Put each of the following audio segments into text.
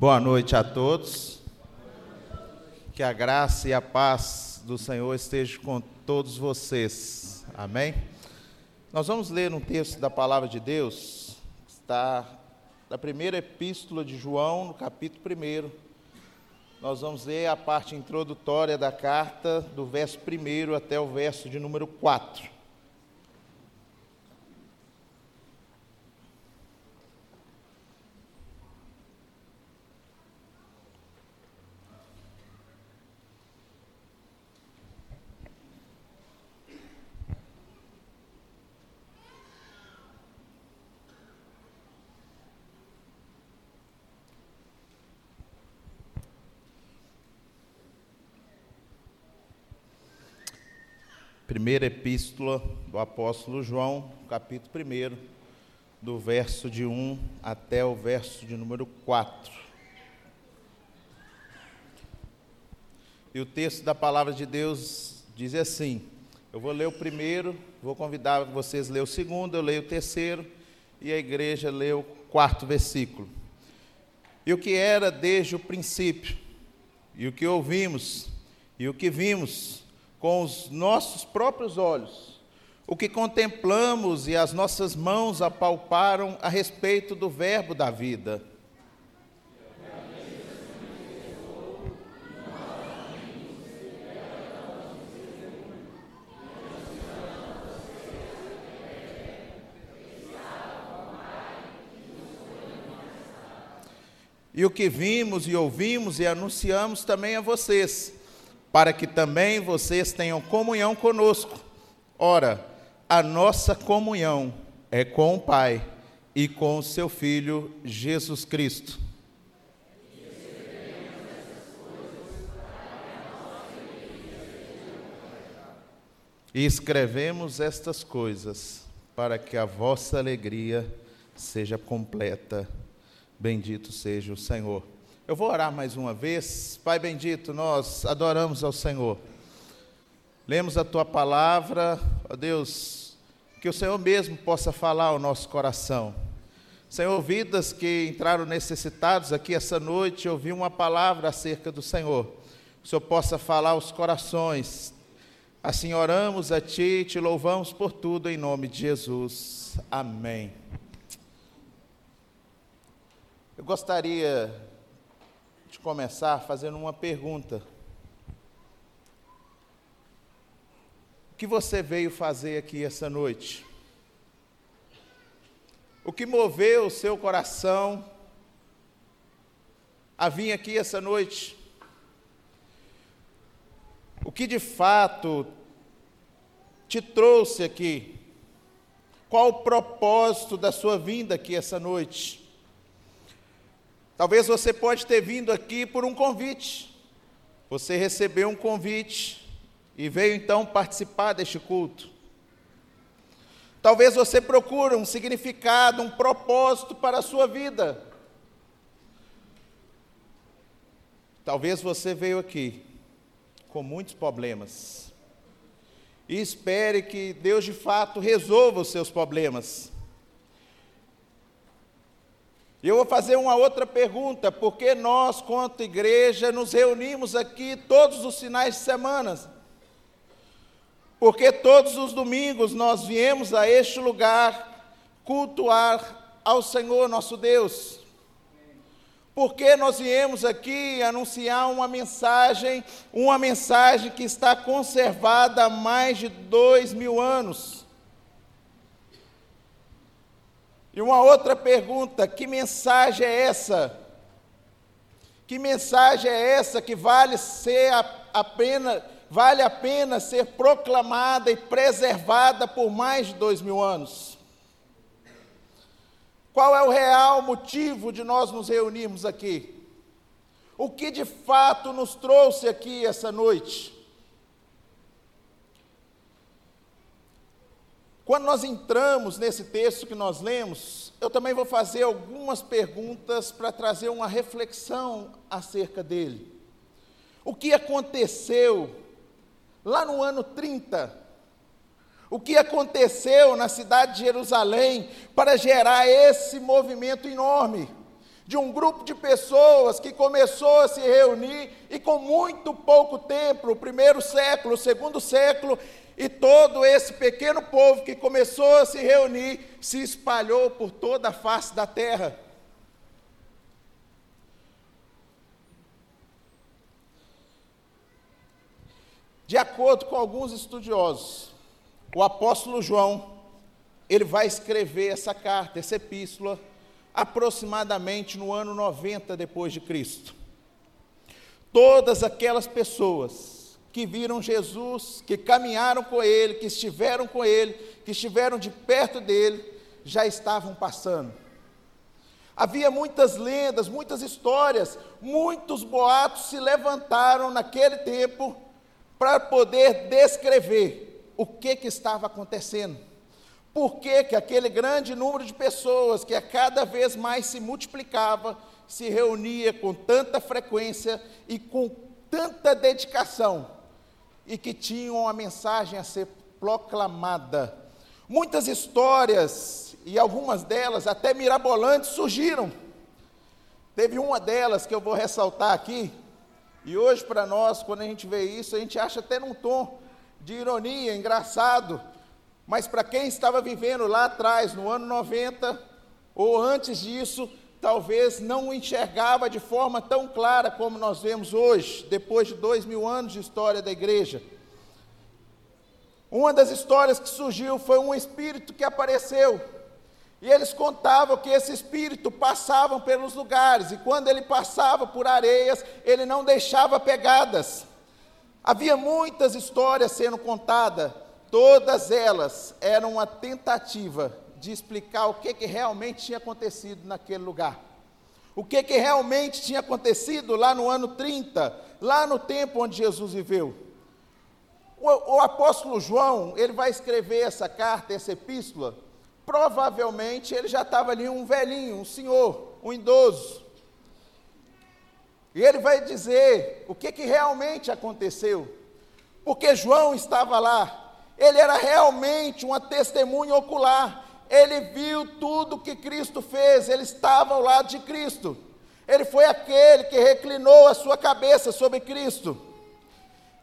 Boa noite a todos. Que a graça e a paz do Senhor estejam com todos vocês. Amém? Nós vamos ler um texto da palavra de Deus, que está na primeira epístola de João, no capítulo 1. Nós vamos ler a parte introdutória da carta, do verso 1 até o verso de número 4. Primeira epístola do apóstolo João, capítulo 1, do verso de 1 até o verso de número 4. E o texto da palavra de Deus diz assim: eu vou ler o primeiro, vou convidar vocês a ler o segundo, eu leio o terceiro, e a igreja lê o quarto versículo. E o que era desde o princípio, e o que ouvimos, e o que vimos, com os nossos próprios olhos, o que contemplamos e as nossas mãos apalparam a respeito do Verbo da vida. E o que vimos e ouvimos e anunciamos também a vocês para que também vocês tenham comunhão conosco. Ora, a nossa comunhão é com o Pai e com o seu Filho Jesus Cristo. E escrevemos estas coisas para que a vossa alegria seja completa. Bendito seja o Senhor. Eu vou orar mais uma vez. Pai bendito, nós adoramos ao Senhor. Lemos a tua palavra, ó Deus, que o Senhor mesmo possa falar ao nosso coração. Senhor, vidas que entraram necessitados aqui essa noite, ouvi uma palavra acerca do Senhor. O Senhor possa falar aos corações. Assim oramos a Ti te louvamos por tudo em nome de Jesus. Amém. Eu gostaria de começar fazendo uma pergunta. O que você veio fazer aqui essa noite? O que moveu o seu coração a vir aqui essa noite? O que de fato te trouxe aqui? Qual o propósito da sua vinda aqui essa noite? Talvez você pode ter vindo aqui por um convite. Você recebeu um convite e veio então participar deste culto. Talvez você procure um significado, um propósito para a sua vida. Talvez você veio aqui com muitos problemas e espere que Deus de fato resolva os seus problemas. Eu vou fazer uma outra pergunta: por que nós, quanto igreja, nos reunimos aqui todos os finais de semana? Porque todos os domingos nós viemos a este lugar cultuar ao Senhor nosso Deus. Porque nós viemos aqui anunciar uma mensagem, uma mensagem que está conservada há mais de dois mil anos. E uma outra pergunta: que mensagem é essa? Que mensagem é essa que vale ser a, pena, vale a pena ser proclamada e preservada por mais de dois mil anos? Qual é o real motivo de nós nos reunirmos aqui? O que de fato nos trouxe aqui essa noite? Quando nós entramos nesse texto que nós lemos, eu também vou fazer algumas perguntas para trazer uma reflexão acerca dele. O que aconteceu lá no ano 30? O que aconteceu na cidade de Jerusalém para gerar esse movimento enorme? de um grupo de pessoas que começou a se reunir e com muito pouco tempo, o primeiro século, o segundo século, e todo esse pequeno povo que começou a se reunir se espalhou por toda a face da terra. De acordo com alguns estudiosos, o apóstolo João, ele vai escrever essa carta, essa epístola, aproximadamente no ano 90 depois de Cristo. Todas aquelas pessoas que viram Jesus, que caminharam com ele, que estiveram com ele, que estiveram de perto dele, já estavam passando. Havia muitas lendas, muitas histórias, muitos boatos se levantaram naquele tempo para poder descrever o que, que estava acontecendo. Por que, que aquele grande número de pessoas que a cada vez mais se multiplicava, se reunia com tanta frequência e com tanta dedicação, e que tinham a mensagem a ser proclamada. Muitas histórias, e algumas delas até mirabolantes, surgiram. Teve uma delas que eu vou ressaltar aqui, e hoje, para nós, quando a gente vê isso, a gente acha até num tom de ironia, engraçado. Mas para quem estava vivendo lá atrás, no ano 90, ou antes disso, talvez não o enxergava de forma tão clara como nós vemos hoje, depois de dois mil anos de história da igreja. Uma das histórias que surgiu foi um espírito que apareceu e eles contavam que esse espírito passava pelos lugares, e quando ele passava por areias, ele não deixava pegadas. Havia muitas histórias sendo contadas, todas elas eram uma tentativa de explicar o que, que realmente tinha acontecido naquele lugar. O que, que realmente tinha acontecido lá no ano 30, lá no tempo onde Jesus viveu. O, o apóstolo João, ele vai escrever essa carta, essa epístola, provavelmente ele já estava ali um velhinho, um senhor, um idoso. E ele vai dizer o que, que realmente aconteceu. Porque João estava lá, ele era realmente uma testemunha ocular, ele viu tudo que Cristo fez, ele estava ao lado de Cristo. Ele foi aquele que reclinou a sua cabeça sobre Cristo.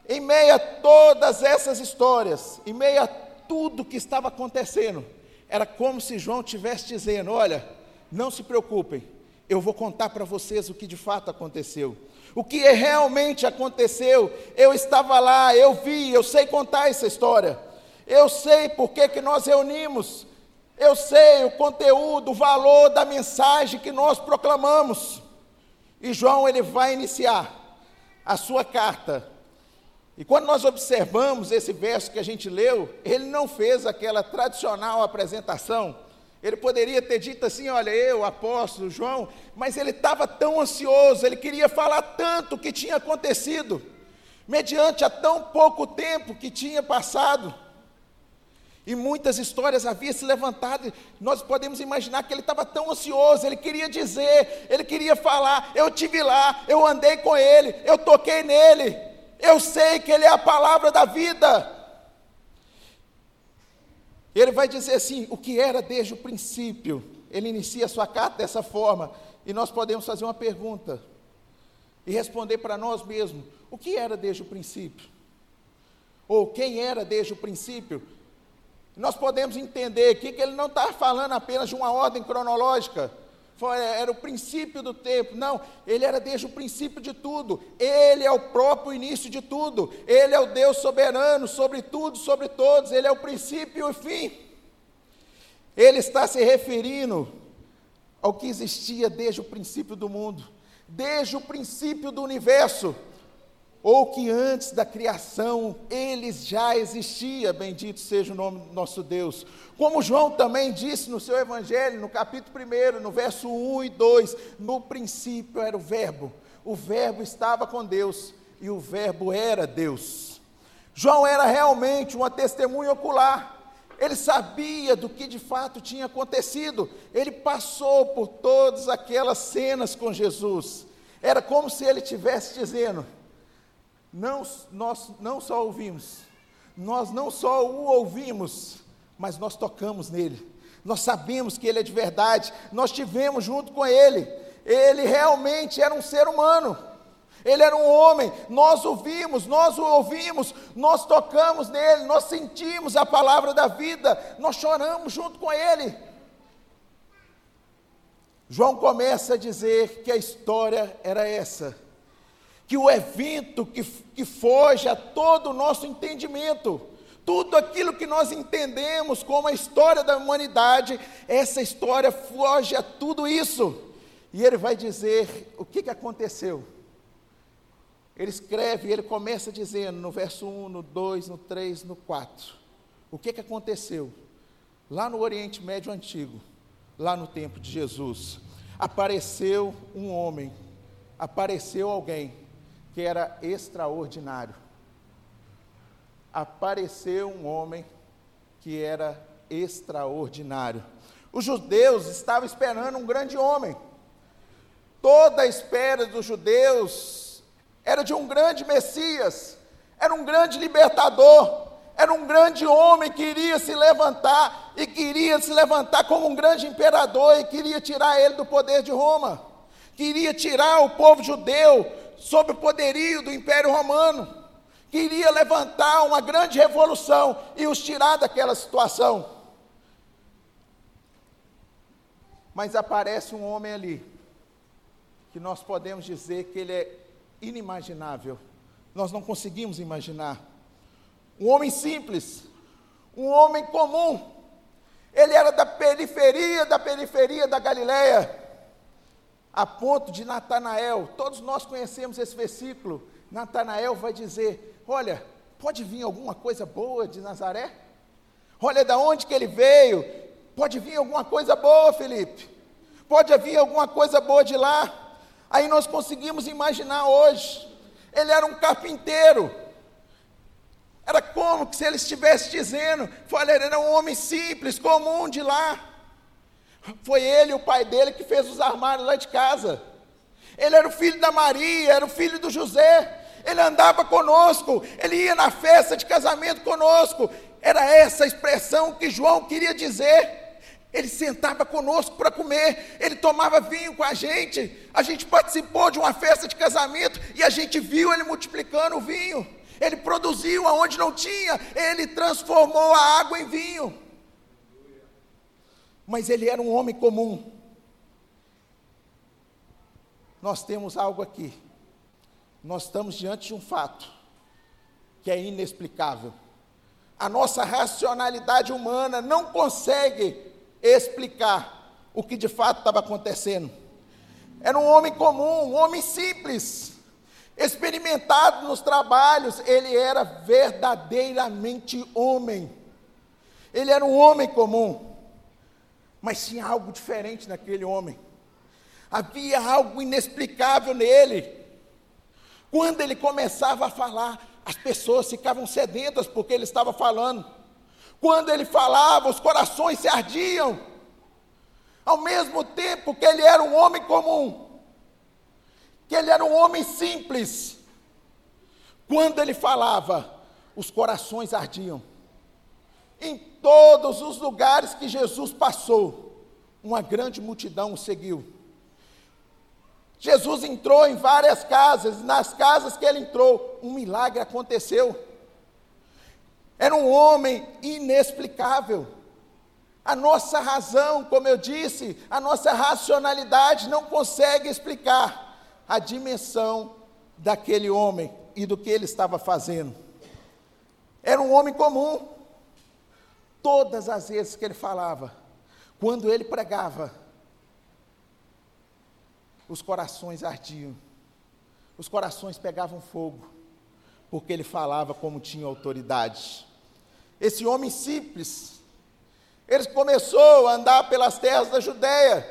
Em meio a todas essas histórias, em meio a tudo que estava acontecendo, era como se João estivesse dizendo: Olha, não se preocupem, eu vou contar para vocês o que de fato aconteceu. O que realmente aconteceu, eu estava lá, eu vi, eu sei contar essa história. Eu sei por que nós reunimos. Eu sei o conteúdo, o valor da mensagem que nós proclamamos. E João ele vai iniciar a sua carta e quando nós observamos esse verso que a gente leu, ele não fez aquela tradicional apresentação. Ele poderia ter dito assim: Olha, eu, apóstolo João, mas ele estava tão ansioso, ele queria falar tanto o que tinha acontecido, mediante a tão pouco tempo que tinha passado. E muitas histórias haviam se levantado, nós podemos imaginar que ele estava tão ansioso, ele queria dizer, ele queria falar: Eu tive lá, eu andei com ele, eu toquei nele, eu sei que Ele é a palavra da vida. Ele vai dizer assim: o que era desde o princípio. Ele inicia a sua carta dessa forma. E nós podemos fazer uma pergunta e responder para nós mesmos: o que era desde o princípio? Ou quem era desde o princípio? Nós podemos entender aqui que ele não está falando apenas de uma ordem cronológica foi, era o princípio do tempo. Não, ele era desde o princípio de tudo. Ele é o próprio início de tudo. Ele é o Deus soberano sobre tudo, sobre todos. Ele é o princípio e o fim. Ele está se referindo ao que existia desde o princípio do mundo, desde o princípio do universo ou que antes da criação eles já existia, bendito seja o nome do nosso Deus. Como João também disse no seu evangelho, no capítulo 1, no verso 1 e 2, no princípio era o verbo. O verbo estava com Deus e o verbo era Deus. João era realmente uma testemunha ocular. Ele sabia do que de fato tinha acontecido. Ele passou por todas aquelas cenas com Jesus. Era como se ele estivesse dizendo: não, nós não só ouvimos, nós não só o ouvimos, mas nós tocamos nele. Nós sabemos que ele é de verdade, nós tivemos junto com ele. ele realmente era um ser humano. Ele era um homem, nós o vimos, nós o ouvimos, nós tocamos nele, nós sentimos a palavra da vida, nós choramos junto com ele. João começa a dizer que a história era essa, que o evento que, que foge a todo o nosso entendimento, tudo aquilo que nós entendemos como a história da humanidade, essa história foge a tudo isso. E ele vai dizer o que, que aconteceu. Ele escreve, ele começa dizendo no verso 1, no 2, no 3, no 4. O que, que aconteceu? Lá no Oriente Médio Antigo, lá no tempo de Jesus, apareceu um homem, apareceu alguém que era extraordinário. Apareceu um homem que era extraordinário. Os judeus estavam esperando um grande homem. Toda a espera dos judeus era de um grande Messias, era um grande libertador, era um grande homem que iria se levantar e queria se levantar como um grande imperador e queria tirar ele do poder de Roma, queria tirar o povo judeu sob o poderio do Império Romano, queria levantar uma grande revolução e os tirar daquela situação. Mas aparece um homem ali, que nós podemos dizer que ele é inimaginável. Nós não conseguimos imaginar. Um homem simples, um homem comum. Ele era da periferia da periferia da Galileia, a ponto de Natanael. Todos nós conhecemos esse versículo. Natanael vai dizer: Olha, pode vir alguma coisa boa de Nazaré? Olha da onde que ele veio. Pode vir alguma coisa boa, Felipe. Pode vir alguma coisa boa de lá. Aí nós conseguimos imaginar hoje. Ele era um carpinteiro. Era como se ele estivesse dizendo, olha, ele era um homem simples, comum de lá. Foi ele, o pai dele, que fez os armários lá de casa. Ele era o filho da Maria, era o filho do José. Ele andava conosco, ele ia na festa de casamento conosco. Era essa a expressão que João queria dizer. Ele sentava conosco para comer, ele tomava vinho com a gente. A gente participou de uma festa de casamento e a gente viu ele multiplicando o vinho. Ele produziu aonde não tinha, ele transformou a água em vinho. Mas ele era um homem comum. Nós temos algo aqui. Nós estamos diante de um fato que é inexplicável. A nossa racionalidade humana não consegue explicar o que de fato estava acontecendo. Era um homem comum, um homem simples, experimentado nos trabalhos, ele era verdadeiramente homem. Ele era um homem comum, mas tinha algo diferente naquele homem. Havia algo inexplicável nele. Quando ele começava a falar, as pessoas ficavam sedentas porque ele estava falando. Quando ele falava, os corações se ardiam. Ao mesmo tempo que ele era um homem comum, que ele era um homem simples. Quando ele falava, os corações ardiam. Em todos os lugares que Jesus passou, uma grande multidão o seguiu. Jesus entrou em várias casas, nas casas que ele entrou, um milagre aconteceu. Era um homem inexplicável. A nossa razão, como eu disse, a nossa racionalidade não consegue explicar a dimensão daquele homem e do que ele estava fazendo. Era um homem comum. Todas as vezes que ele falava, quando ele pregava, os corações ardiam, os corações pegavam fogo porque ele falava como tinha autoridade. Esse homem simples, ele começou a andar pelas terras da Judéia.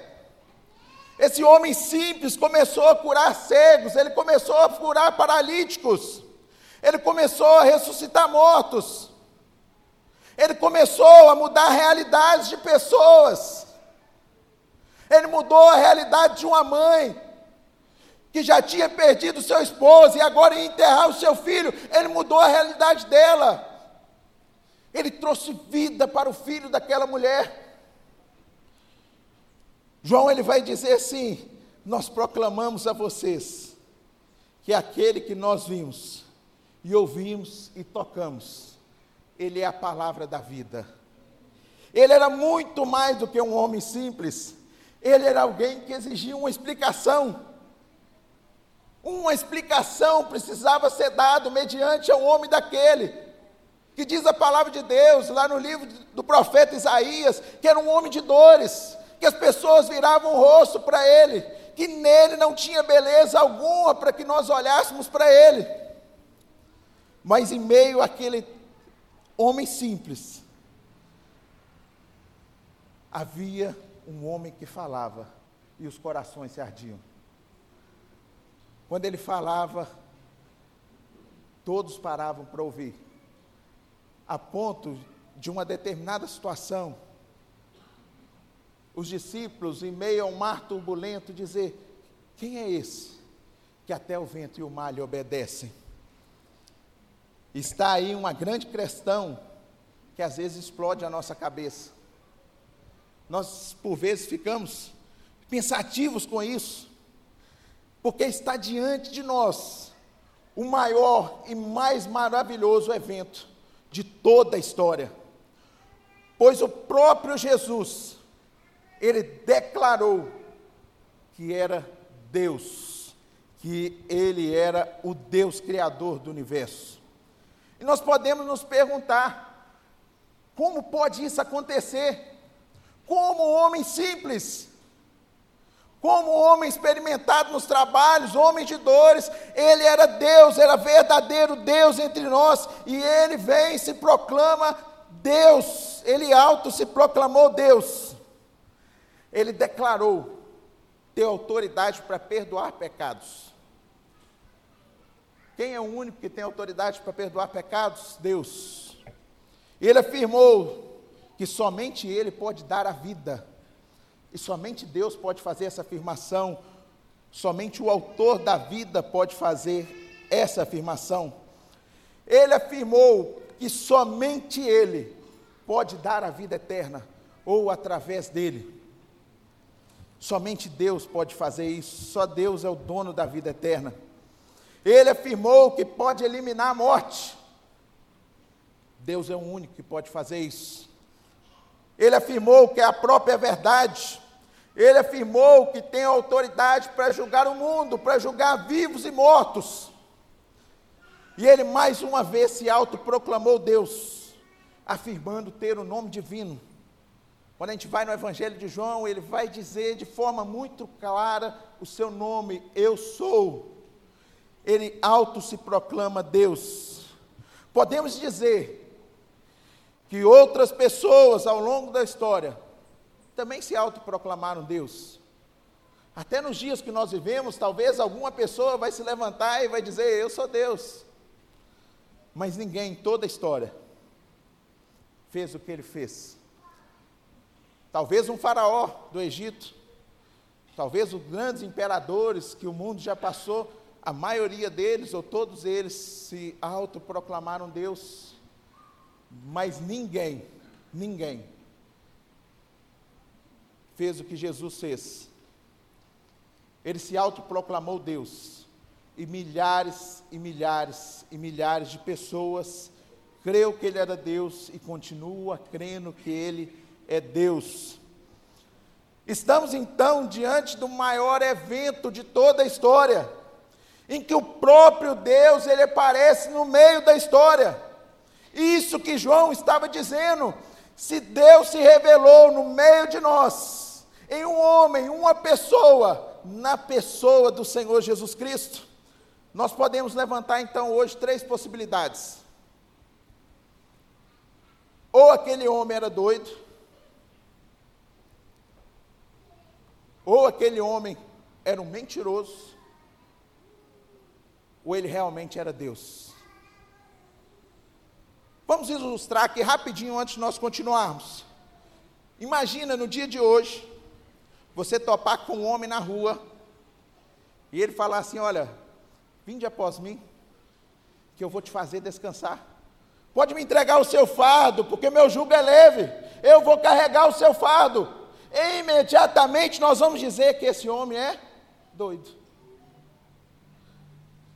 Esse homem simples começou a curar cegos, ele começou a curar paralíticos, ele começou a ressuscitar mortos, ele começou a mudar realidades de pessoas, ele mudou a realidade de uma mãe, que já tinha perdido seu esposo e agora ia enterrar o seu filho, ele mudou a realidade dela. Ele trouxe vida para o filho daquela mulher. João ele vai dizer assim: nós proclamamos a vocês que aquele que nós vimos e ouvimos e tocamos, ele é a palavra da vida. Ele era muito mais do que um homem simples. Ele era alguém que exigia uma explicação. Uma explicação precisava ser dada mediante ao homem daquele, que diz a palavra de Deus, lá no livro do profeta Isaías, que era um homem de dores, que as pessoas viravam o rosto para ele, que nele não tinha beleza alguma para que nós olhássemos para ele. Mas em meio àquele homem simples, havia um homem que falava e os corações se ardiam. Quando ele falava, todos paravam para ouvir, a ponto de uma determinada situação, os discípulos, em meio a um mar turbulento, dizer: Quem é esse que até o vento e o mar lhe obedecem? Está aí uma grande questão que às vezes explode a nossa cabeça. Nós, por vezes, ficamos pensativos com isso, porque está diante de nós o maior e mais maravilhoso evento de toda a história. Pois o próprio Jesus, ele declarou que era Deus, que ele era o Deus criador do universo. Nós podemos nos perguntar: como pode isso acontecer? como homem simples, como homem experimentado nos trabalhos, homem de dores, ele era Deus, era verdadeiro Deus entre nós, e ele vem e se proclama Deus, ele alto se proclamou Deus, ele declarou ter autoridade para perdoar pecados. Quem é o único que tem autoridade para perdoar pecados? Deus. Ele afirmou que somente Ele pode dar a vida. E somente Deus pode fazer essa afirmação, somente o Autor da vida pode fazer essa afirmação. Ele afirmou que somente Ele pode dar a vida eterna, ou através dele. Somente Deus pode fazer isso, só Deus é o dono da vida eterna. Ele afirmou que pode eliminar a morte. Deus é o único que pode fazer isso. Ele afirmou que é a própria verdade. Ele afirmou que tem autoridade para julgar o mundo, para julgar vivos e mortos. E ele mais uma vez se autoproclamou Deus, afirmando ter o nome divino. Quando a gente vai no Evangelho de João, ele vai dizer de forma muito clara o seu nome, eu sou. Ele auto se proclama Deus. Podemos dizer que outras pessoas ao longo da história também se autoproclamaram Deus. Até nos dias que nós vivemos, talvez alguma pessoa vai se levantar e vai dizer: Eu sou Deus. Mas ninguém em toda a história fez o que ele fez. Talvez um faraó do Egito, talvez os grandes imperadores que o mundo já passou, a maioria deles ou todos eles se autoproclamaram Deus. Mas ninguém, ninguém fez o que Jesus fez. Ele se autoproclamou Deus. E milhares e milhares e milhares de pessoas creu que ele era Deus e continua crendo que ele é Deus. Estamos então diante do maior evento de toda a história, em que o próprio Deus ele aparece no meio da história. Isso que João estava dizendo. Se Deus se revelou no meio de nós, em um homem, uma pessoa, na pessoa do Senhor Jesus Cristo, nós podemos levantar então hoje três possibilidades. Ou aquele homem era doido, ou aquele homem era um mentiroso, ou ele realmente era Deus. Vamos ilustrar aqui rapidinho antes de nós continuarmos. Imagina no dia de hoje, você topar com um homem na rua e ele falar assim: Olha, vinde após mim, que eu vou te fazer descansar. Pode me entregar o seu fardo, porque meu jugo é leve. Eu vou carregar o seu fardo. E imediatamente nós vamos dizer que esse homem é doido.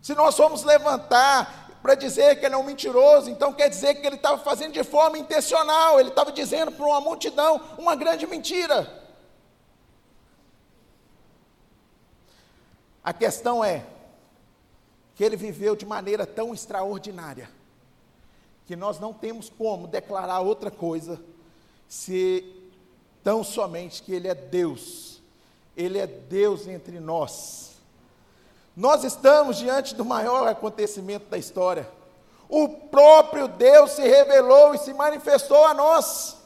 Se nós formos levantar para dizer que ele é um mentiroso, então quer dizer que ele estava fazendo de forma intencional, ele estava dizendo para uma multidão uma grande mentira. A questão é que ele viveu de maneira tão extraordinária que nós não temos como declarar outra coisa se tão somente que ele é Deus. Ele é Deus entre nós. Nós estamos diante do maior acontecimento da história. O próprio Deus se revelou e se manifestou a nós.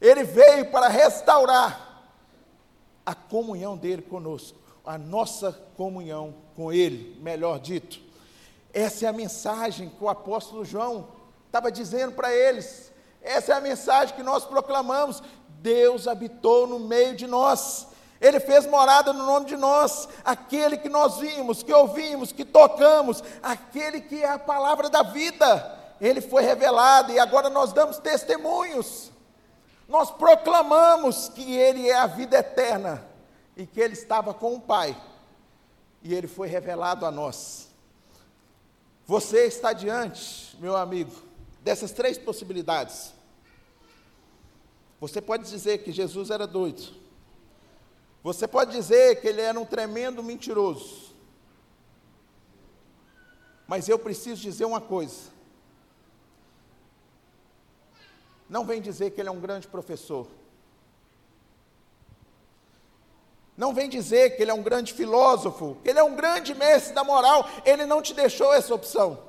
Ele veio para restaurar a comunhão dele conosco a nossa comunhão com Ele, melhor dito. Essa é a mensagem que o apóstolo João estava dizendo para eles. Essa é a mensagem que nós proclamamos. Deus habitou no meio de nós. Ele fez morada no nome de nós, aquele que nós vimos, que ouvimos, que tocamos, aquele que é a palavra da vida. Ele foi revelado e agora nós damos testemunhos. Nós proclamamos que Ele é a vida eterna e que ele estava com o Pai, e ele foi revelado a nós. Você está diante, meu amigo, dessas três possibilidades. Você pode dizer que Jesus era doido. Você pode dizer que ele era um tremendo mentiroso. Mas eu preciso dizer uma coisa. Não vem dizer que ele é um grande professor. Não vem dizer que ele é um grande filósofo, que ele é um grande mestre da moral, ele não te deixou essa opção.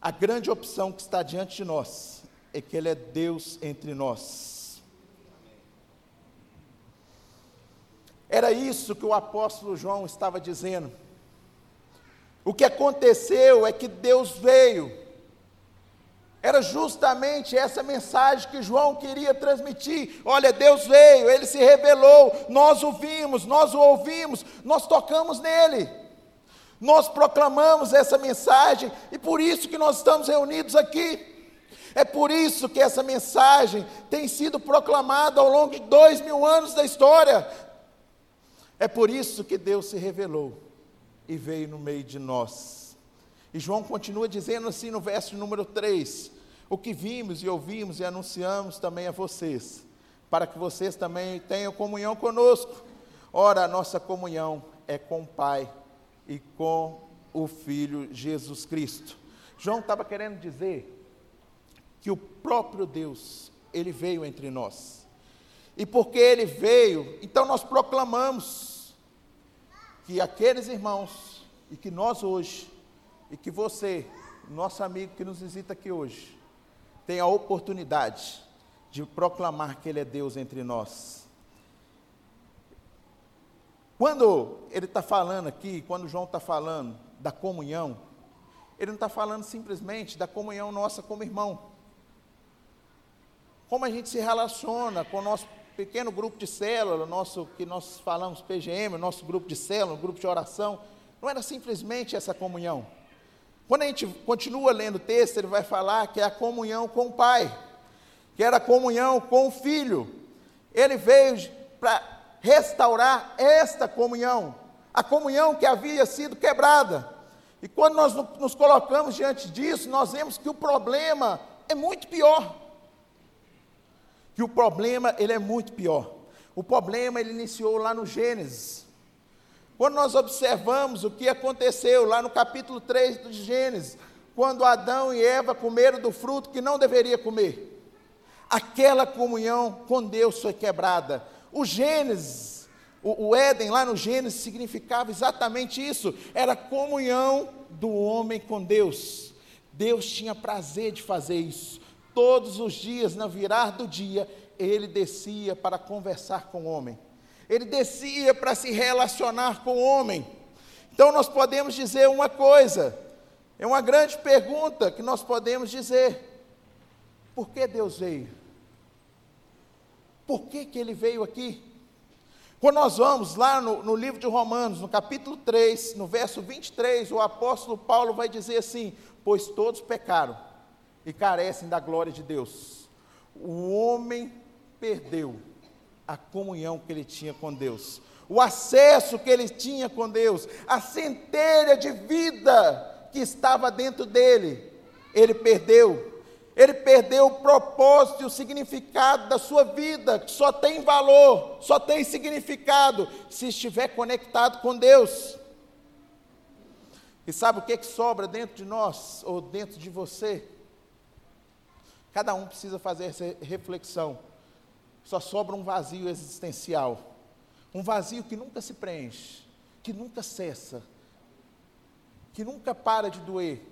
A grande opção que está diante de nós é que ele é Deus entre nós. Era isso que o apóstolo João estava dizendo. O que aconteceu é que Deus veio era justamente essa mensagem que João queria transmitir. Olha, Deus veio, ele se revelou, nós o vimos, nós o ouvimos, nós tocamos nele. Nós proclamamos essa mensagem e por isso que nós estamos reunidos aqui. É por isso que essa mensagem tem sido proclamada ao longo de dois mil anos da história. É por isso que Deus se revelou e veio no meio de nós. E João continua dizendo assim no verso número 3: O que vimos e ouvimos e anunciamos também a vocês, para que vocês também tenham comunhão conosco. Ora, a nossa comunhão é com o Pai e com o Filho Jesus Cristo. João estava querendo dizer que o próprio Deus, ele veio entre nós. E porque ele veio, então nós proclamamos que aqueles irmãos e que nós hoje e que você, nosso amigo que nos visita aqui hoje, tenha a oportunidade de proclamar que Ele é Deus entre nós. Quando ele está falando aqui, quando João está falando da comunhão, ele não está falando simplesmente da comunhão nossa como irmão. Como a gente se relaciona com o nosso pequeno grupo de célula, nosso que nós falamos PGM, nosso grupo de célula, grupo de oração, não era simplesmente essa comunhão. Quando a gente continua lendo o texto, ele vai falar que é a comunhão com o Pai, que era a comunhão com o Filho. Ele veio para restaurar esta comunhão, a comunhão que havia sido quebrada. E quando nós nos colocamos diante disso, nós vemos que o problema é muito pior. Que o problema ele é muito pior. O problema ele iniciou lá no Gênesis. Quando nós observamos o que aconteceu lá no capítulo 3 de Gênesis, quando Adão e Eva comeram do fruto que não deveria comer, aquela comunhão com Deus foi quebrada. O Gênesis, o, o Éden lá no Gênesis significava exatamente isso, era comunhão do homem com Deus. Deus tinha prazer de fazer isso. Todos os dias, na virar do dia, ele descia para conversar com o homem ele descia para se relacionar com o homem. Então nós podemos dizer uma coisa, é uma grande pergunta que nós podemos dizer: por que Deus veio? Por que, que ele veio aqui? Quando nós vamos lá no, no, livro de Romanos, no capítulo 3, no verso 23, o apóstolo Paulo vai dizer assim: Pois todos pecaram e carecem da glória de Deus. O homem perdeu a comunhão que ele tinha com Deus, o acesso que ele tinha com Deus, a centelha de vida que estava dentro dele, ele perdeu. Ele perdeu o propósito e o significado da sua vida, que só tem valor, só tem significado se estiver conectado com Deus. E sabe o que, que sobra dentro de nós, ou dentro de você? Cada um precisa fazer essa reflexão. Só sobra um vazio existencial. Um vazio que nunca se preenche, que nunca cessa, que nunca para de doer,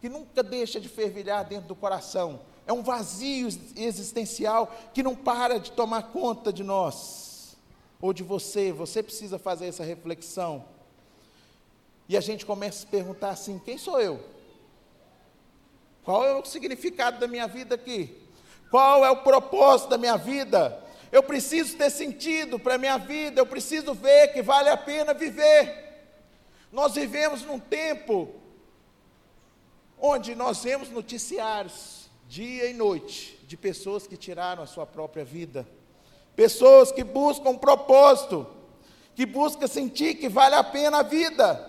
que nunca deixa de fervilhar dentro do coração. É um vazio existencial que não para de tomar conta de nós ou de você. Você precisa fazer essa reflexão. E a gente começa a se perguntar assim: quem sou eu? Qual é o significado da minha vida aqui? Qual é o propósito da minha vida? Eu preciso ter sentido para a minha vida, eu preciso ver que vale a pena viver. Nós vivemos num tempo onde nós vemos noticiários, dia e noite, de pessoas que tiraram a sua própria vida, pessoas que buscam um propósito, que buscam sentir que vale a pena a vida,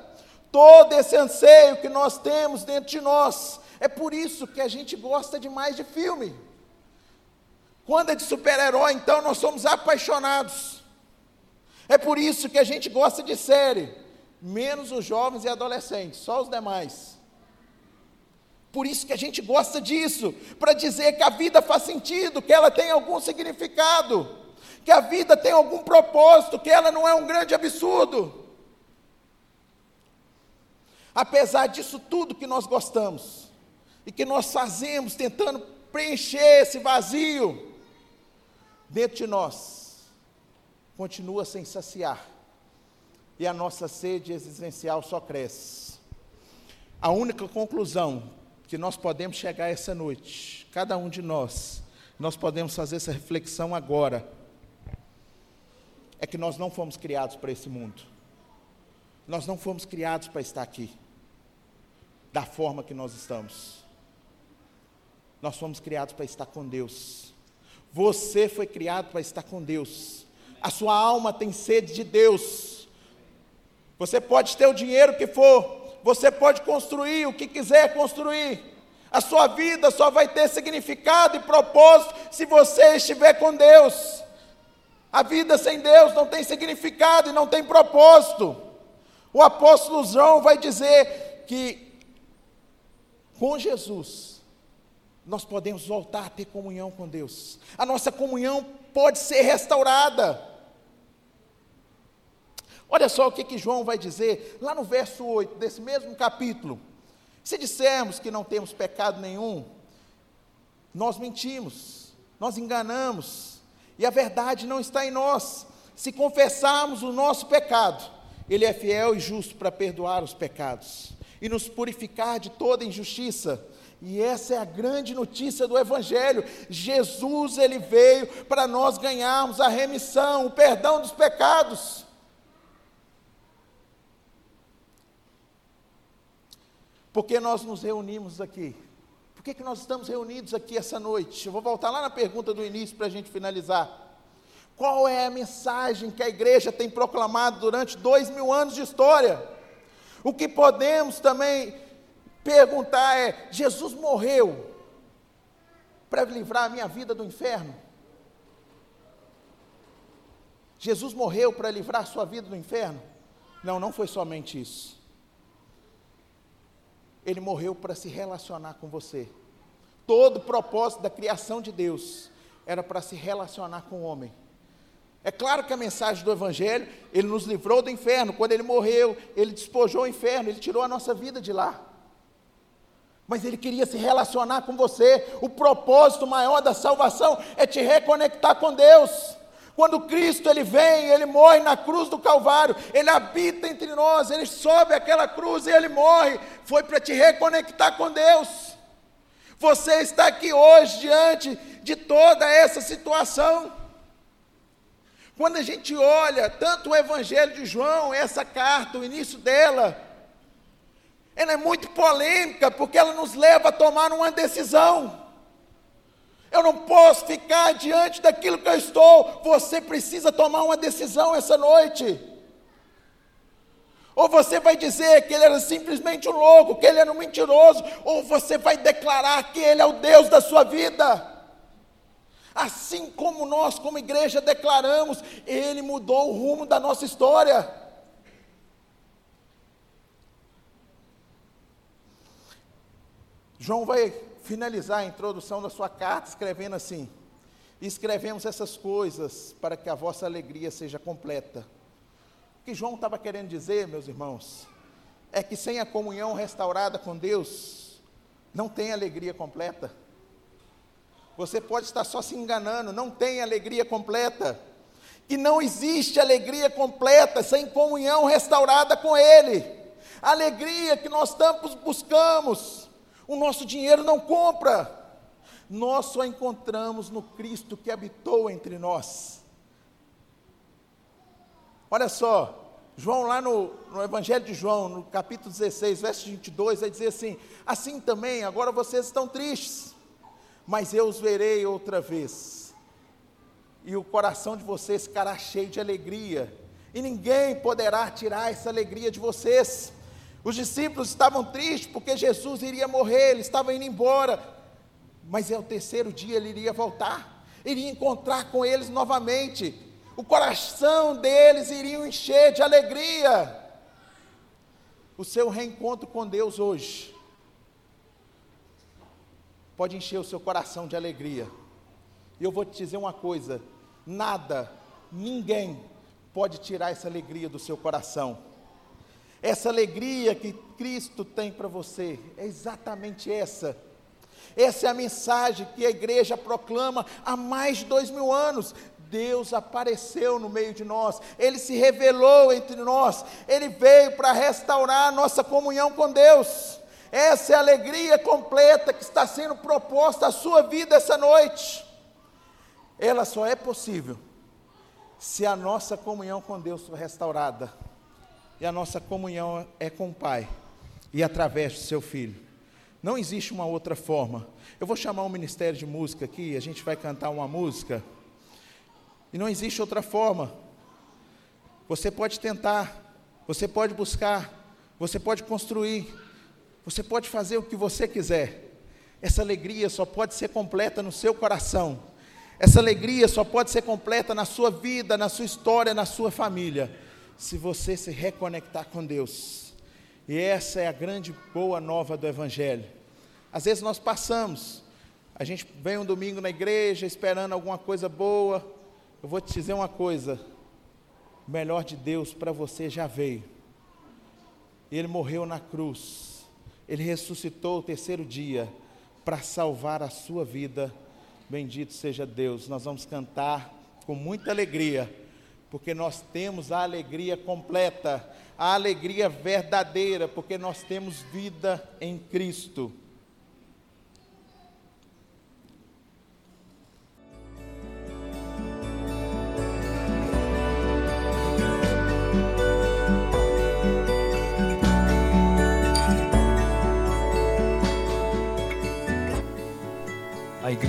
todo esse anseio que nós temos dentro de nós, é por isso que a gente gosta demais de filme. Quando é de super-herói, então nós somos apaixonados. É por isso que a gente gosta de série, menos os jovens e adolescentes, só os demais. Por isso que a gente gosta disso, para dizer que a vida faz sentido, que ela tem algum significado, que a vida tem algum propósito, que ela não é um grande absurdo. Apesar disso tudo que nós gostamos, e que nós fazemos tentando preencher esse vazio dentro de nós, continua sem saciar, e a nossa sede existencial só cresce. A única conclusão que nós podemos chegar essa noite, cada um de nós, nós podemos fazer essa reflexão agora, é que nós não fomos criados para esse mundo, nós não fomos criados para estar aqui, da forma que nós estamos. Nós fomos criados para estar com Deus. Você foi criado para estar com Deus. A sua alma tem sede de Deus. Você pode ter o dinheiro que for, você pode construir o que quiser construir. A sua vida só vai ter significado e propósito se você estiver com Deus. A vida sem Deus não tem significado e não tem propósito. O apóstolo João vai dizer que com Jesus nós podemos voltar a ter comunhão com Deus. A nossa comunhão pode ser restaurada. Olha só o que, que João vai dizer lá no verso 8 desse mesmo capítulo. Se dissermos que não temos pecado nenhum, nós mentimos, nós enganamos, e a verdade não está em nós. Se confessarmos o nosso pecado, Ele é fiel e justo para perdoar os pecados e nos purificar de toda injustiça. E essa é a grande notícia do Evangelho. Jesus, ele veio para nós ganharmos a remissão, o perdão dos pecados. Por que nós nos reunimos aqui? Por que, que nós estamos reunidos aqui essa noite? Eu vou voltar lá na pergunta do início para a gente finalizar. Qual é a mensagem que a igreja tem proclamado durante dois mil anos de história? O que podemos também perguntar é: Jesus morreu para livrar a minha vida do inferno? Jesus morreu para livrar a sua vida do inferno? Não, não foi somente isso. Ele morreu para se relacionar com você. Todo o propósito da criação de Deus era para se relacionar com o homem. É claro que a mensagem do Evangelho, ele nos livrou do inferno. Quando ele morreu, ele despojou o inferno, ele tirou a nossa vida de lá mas ele queria se relacionar com você. O propósito maior da salvação é te reconectar com Deus. Quando Cristo ele vem, ele morre na cruz do Calvário, ele habita entre nós, ele sobe aquela cruz e ele morre, foi para te reconectar com Deus. Você está aqui hoje diante de toda essa situação. Quando a gente olha tanto o Evangelho de João, essa carta, o início dela, ela é muito polêmica porque ela nos leva a tomar uma decisão. Eu não posso ficar diante daquilo que eu estou. Você precisa tomar uma decisão essa noite. Ou você vai dizer que ele era simplesmente um louco, que ele era um mentiroso, ou você vai declarar que ele é o Deus da sua vida. Assim como nós, como igreja, declaramos, ele mudou o rumo da nossa história. João vai finalizar a introdução da sua carta escrevendo assim: Escrevemos essas coisas para que a vossa alegria seja completa. O que João estava querendo dizer, meus irmãos, é que sem a comunhão restaurada com Deus, não tem alegria completa. Você pode estar só se enganando, não tem alegria completa. Que não existe alegria completa sem comunhão restaurada com Ele. Alegria que nós tanto buscamos, o nosso dinheiro não compra. Nós só encontramos no Cristo que habitou entre nós. Olha só, João, lá no, no, Evangelho de João, no capítulo 16, verso 22, vai dizer assim: Assim também, agora vocês estão tristes, mas eu os verei outra vez, e o coração de vocês ficará cheio de alegria, e ninguém poderá tirar essa alegria de vocês. Os discípulos estavam tristes porque Jesus iria morrer, ele estava indo embora, mas é o terceiro dia ele iria voltar, iria encontrar com eles novamente, o coração deles iria encher de alegria. O seu reencontro com Deus hoje pode encher o seu coração de alegria. E eu vou te dizer uma coisa: nada, ninguém pode tirar essa alegria do seu coração. Essa alegria que Cristo tem para você é exatamente essa. Essa é a mensagem que a igreja proclama há mais de dois mil anos. Deus apareceu no meio de nós, Ele se revelou entre nós, Ele veio para restaurar a nossa comunhão com Deus. Essa é a alegria completa que está sendo proposta à sua vida essa noite. Ela só é possível se a nossa comunhão com Deus for restaurada e a nossa comunhão é com o Pai e através do seu Filho. Não existe uma outra forma. Eu vou chamar um ministério de música aqui, a gente vai cantar uma música. E não existe outra forma. Você pode tentar, você pode buscar, você pode construir, você pode fazer o que você quiser. Essa alegria só pode ser completa no seu coração. Essa alegria só pode ser completa na sua vida, na sua história, na sua família se você se reconectar com Deus. E essa é a grande boa nova do Evangelho. Às vezes nós passamos, a gente vem um domingo na igreja esperando alguma coisa boa. Eu vou te dizer uma coisa: o melhor de Deus para você já veio. Ele morreu na cruz, ele ressuscitou o terceiro dia para salvar a sua vida. Bendito seja Deus. Nós vamos cantar com muita alegria porque nós temos a alegria completa, a alegria verdadeira, porque nós temos vida em Cristo.